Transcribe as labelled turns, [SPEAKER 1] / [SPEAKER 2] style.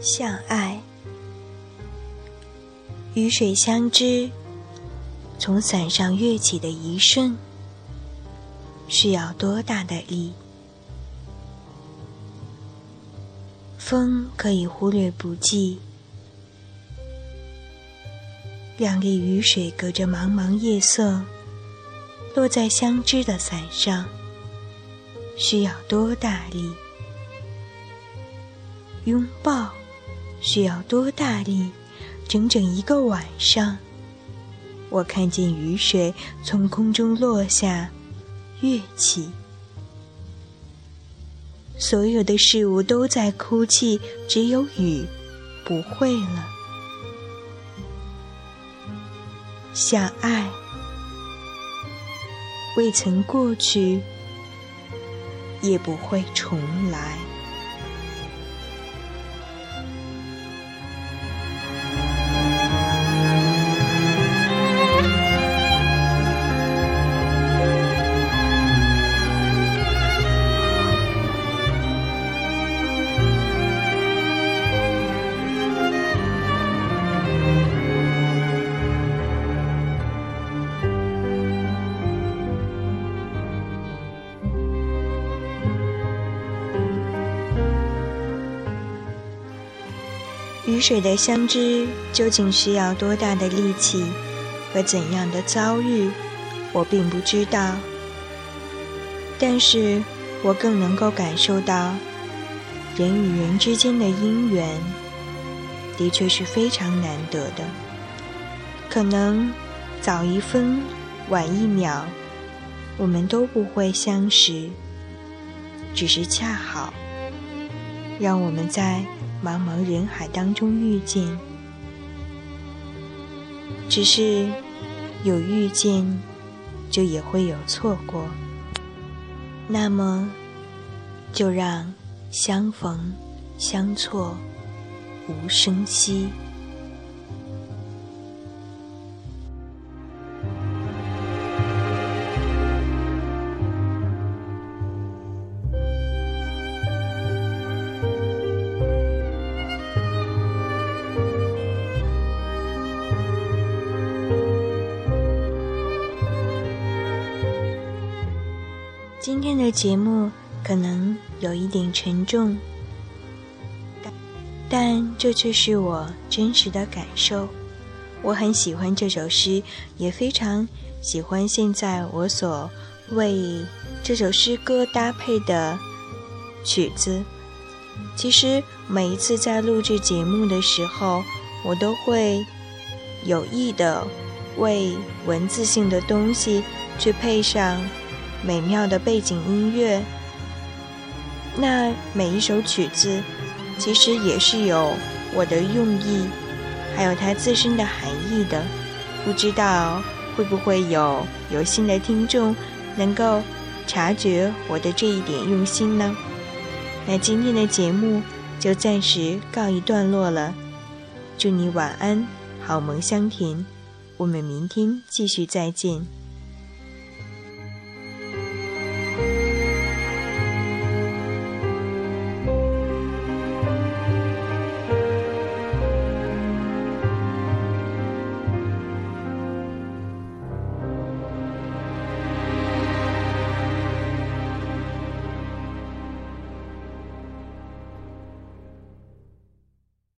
[SPEAKER 1] 相爱，雨水相知，从伞上跃起的一瞬，需要多大的力？风可以忽略不计，两粒雨水隔着茫茫夜色，落在相知的伞上，需要多大力？拥抱。需要多大力？整整一个晚上，我看见雨水从空中落下，跃起。所有的事物都在哭泣，只有雨不会了。相爱未曾过去，也不会重来。水的相知究竟需要多大的力气和怎样的遭遇，我并不知道。但是我更能够感受到，人与人之间的姻缘的确是非常难得的。可能早一分，晚一秒，我们都不会相识，只是恰好让我们在。茫茫人海当中遇见，只是有遇见，就也会有错过。那么，就让相逢相错无声息。今天的节目可能有一点沉重，但这却是我真实的感受。我很喜欢这首诗，也非常喜欢现在我所为这首诗歌搭配的曲子。其实每一次在录制节目的时候，我都会有意的为文字性的东西去配上。美妙的背景音乐，那每一首曲子其实也是有我的用意，还有它自身的含义的。不知道会不会有有心的听众能够察觉我的这一点用心呢？那今天的节目就暂时告一段落了，祝你晚安，好梦香甜，我们明天继续再见。